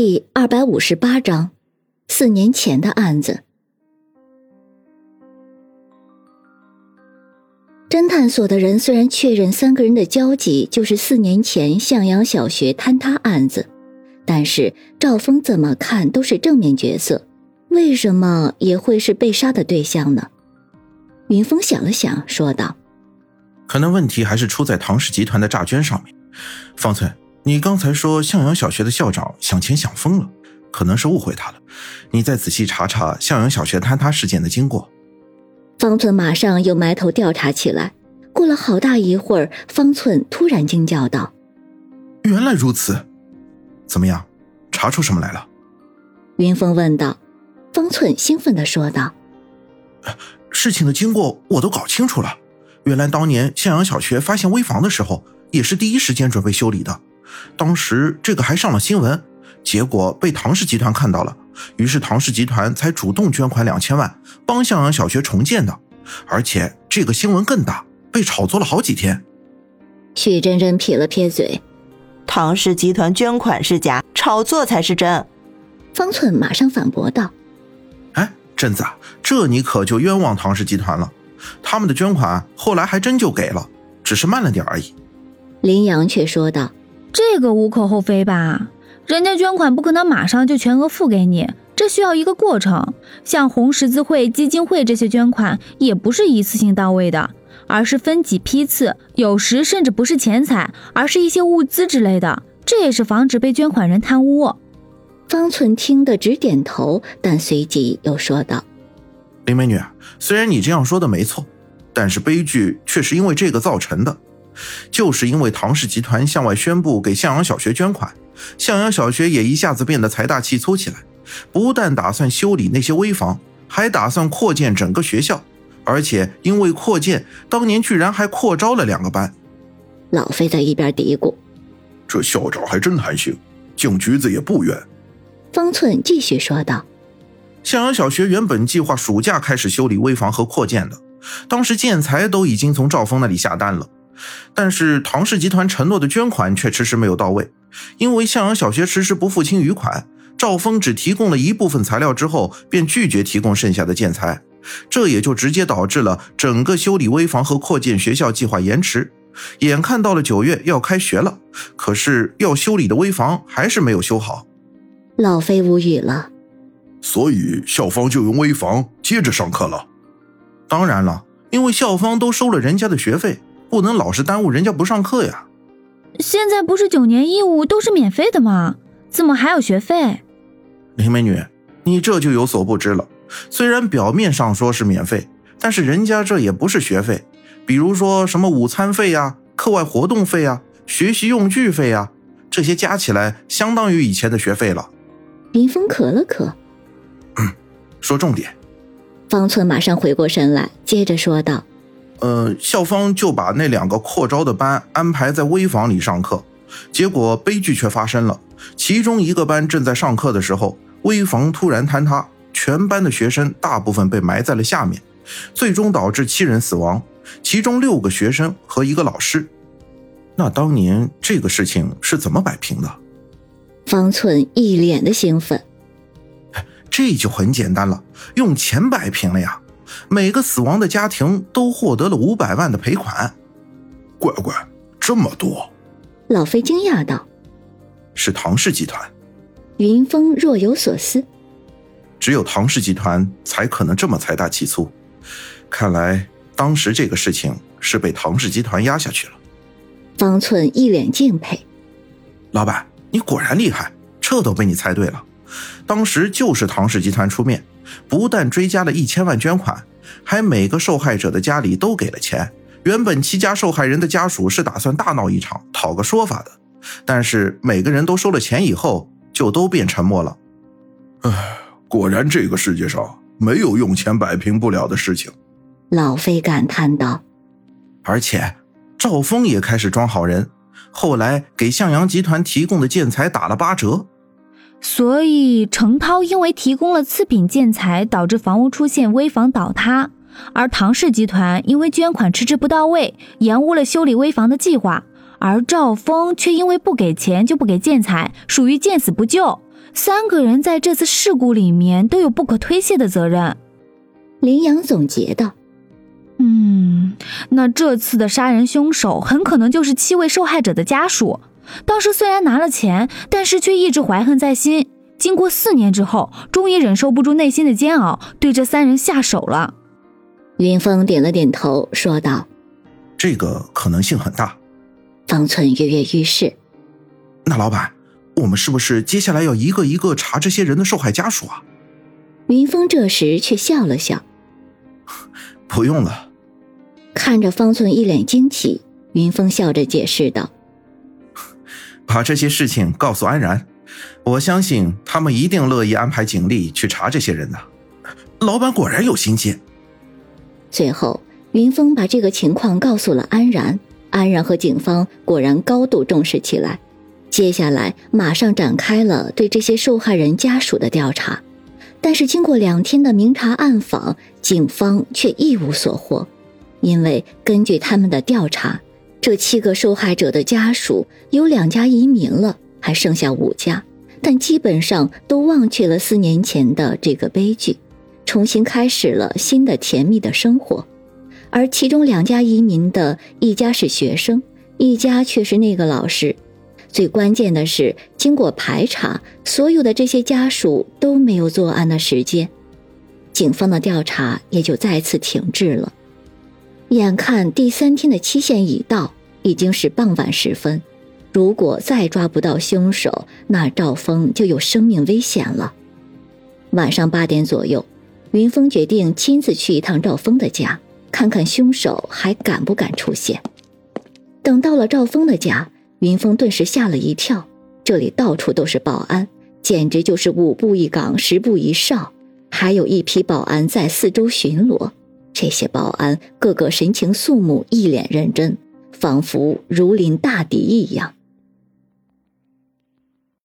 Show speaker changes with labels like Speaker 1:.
Speaker 1: 第二百五十八章，四年前的案子。侦探所的人虽然确认三个人的交集就是四年前向阳小学坍塌案子，但是赵峰怎么看都是正面角色，为什么也会是被杀的对象呢？云峰想了想，说道：“
Speaker 2: 可能问题还是出在唐氏集团的诈捐上面，方寸。”你刚才说向阳小学的校长想钱想疯了，可能是误会他了。你再仔细查查向阳小学坍塌事件的经过。
Speaker 1: 方寸马上又埋头调查起来。过了好大一会儿，方寸突然惊叫道：“
Speaker 2: 原来如此！怎么样，查出什么来了？”
Speaker 1: 云峰问道。方寸兴奋的说道：“
Speaker 2: 事情的经过我都搞清楚了。原来当年向阳小学发现危房的时候，也是第一时间准备修理的。”当时这个还上了新闻，结果被唐氏集团看到了，于是唐氏集团才主动捐款两千万帮向阳小学重建的，而且这个新闻更大，被炒作了好几天。
Speaker 1: 许真真撇了撇嘴，
Speaker 3: 唐氏集团捐款是假，炒作才是真。
Speaker 1: 方寸马上反驳道：“
Speaker 2: 哎，贞子，这你可就冤枉唐氏集团了，他们的捐款后来还真就给了，只是慢了点而已。”
Speaker 1: 林阳却说道。
Speaker 4: 这个无可厚非吧？人家捐款不可能马上就全额付给你，这需要一个过程。像红十字会、基金会这些捐款也不是一次性到位的，而是分几批次，有时甚至不是钱财，而是一些物资之类的。这也是防止被捐款人贪污。
Speaker 1: 方寸听得直点头，但随即又说道：“
Speaker 2: 林美女，虽然你这样说的没错，但是悲剧却是因为这个造成的。”就是因为唐氏集团向外宣布给向阳小学捐款，向阳小学也一下子变得财大气粗起来，不但打算修理那些危房，还打算扩建整个学校，而且因为扩建，当年居然还扩招了两个班。
Speaker 1: 老飞在一边嘀咕：“
Speaker 5: 这校长还真贪心，进局子也不冤。”
Speaker 1: 方寸继续说道：“
Speaker 2: 向阳小学原本计划暑假开始修理危房和扩建的，当时建材都已经从赵峰那里下单了。”但是唐氏集团承诺的捐款却迟迟没有到位，因为向阳小学迟迟不付清余款，赵峰只提供了一部分材料之后，便拒绝提供剩下的建材，这也就直接导致了整个修理危房和扩建学校计划延迟。眼看到了九月要开学了，可是要修理的危房还是没有修好。
Speaker 1: 老飞无语了，
Speaker 5: 所以校方就用危房接着上课了。
Speaker 2: 当然了，因为校方都收了人家的学费。不能老是耽误人家不上课呀！
Speaker 4: 现在不是九年义务都是免费的吗？怎么还有学费？
Speaker 2: 林美女，你这就有所不知了。虽然表面上说是免费，但是人家这也不是学费。比如说什么午餐费呀、课外活动费呀、学习用具费呀，这些加起来相当于以前的学费了。
Speaker 1: 林峰咳了咳，
Speaker 2: 说重点。
Speaker 1: 方寸马上回过神来，接着说道。
Speaker 2: 呃，校方就把那两个扩招的班安排在危房里上课，结果悲剧却发生了。其中一个班正在上课的时候，危房突然坍塌，全班的学生大部分被埋在了下面，最终导致七人死亡，其中六个学生和一个老师。那当年这个事情是怎么摆平的？
Speaker 1: 方寸一脸的兴奋。
Speaker 2: 这就很简单了，用钱摆平了呀。每个死亡的家庭都获得了五百万的赔款，
Speaker 5: 乖乖，这么多！
Speaker 1: 老飞惊讶道：“
Speaker 2: 是唐氏集团。”
Speaker 1: 云峰若有所思：“
Speaker 2: 只有唐氏集团才可能这么财大气粗。看来当时这个事情是被唐氏集团压下去了。”
Speaker 1: 方寸一脸敬佩：“
Speaker 2: 老板，你果然厉害，这都被你猜对了。当时就是唐氏集团出面。”不但追加了一千万捐款，还每个受害者的家里都给了钱。原本七家受害人的家属是打算大闹一场，讨个说法的，但是每个人都收了钱以后，就都变沉默了。
Speaker 5: 唉，果然这个世界上没有用钱摆平不了的事情。
Speaker 1: 老飞感叹道。
Speaker 2: 而且，赵峰也开始装好人，后来给向阳集团提供的建材打了八折。
Speaker 4: 所以，程涛因为提供了次品建材，导致房屋出现危房倒塌；而唐氏集团因为捐款迟迟不到位，延误了修理危房的计划；而赵峰却因为不给钱就不给建材，属于见死不救。三个人在这次事故里面都有不可推卸的责任。
Speaker 1: 林阳总结道：“
Speaker 4: 嗯，那这次的杀人凶手很可能就是七位受害者的家属。当时虽然拿了钱，但是却一直怀恨在心。经过四年之后，终于忍受不住内心的煎熬，对这三人下手了。”
Speaker 1: 云峰点了点头，说道：“
Speaker 2: 这个可能性很大。”
Speaker 1: 方寸跃跃欲试。
Speaker 2: 那老板，我们是不是接下来要一个一个查这些人的受害家属啊？
Speaker 1: 云峰这时却笑了笑：“
Speaker 2: 不用了。”
Speaker 1: 看着方寸一脸惊奇，云峰笑着解释道：“
Speaker 2: 把这些事情告诉安然，我相信他们一定乐意安排警力去查这些人的。老板果然有心机。”
Speaker 1: 最后，云峰把这个情况告诉了安然。安然和警方果然高度重视起来，接下来马上展开了对这些受害人家属的调查。但是经过两天的明察暗访，警方却一无所获，因为根据他们的调查，这七个受害者的家属有两家移民了，还剩下五家，但基本上都忘却了四年前的这个悲剧，重新开始了新的甜蜜的生活。而其中两家移民的一家是学生，一家却是那个老师。最关键的是，经过排查，所有的这些家属都没有作案的时间，警方的调查也就再次停滞了。眼看第三天的期限已到，已经是傍晚时分，如果再抓不到凶手，那赵峰就有生命危险了。晚上八点左右，云峰决定亲自去一趟赵峰的家。看看凶手还敢不敢出现。等到了赵峰的家，云峰顿时吓了一跳。这里到处都是保安，简直就是五步一岗，十步一哨，还有一批保安在四周巡逻。这些保安个个神情肃穆，一脸认真，仿佛如临大敌一样。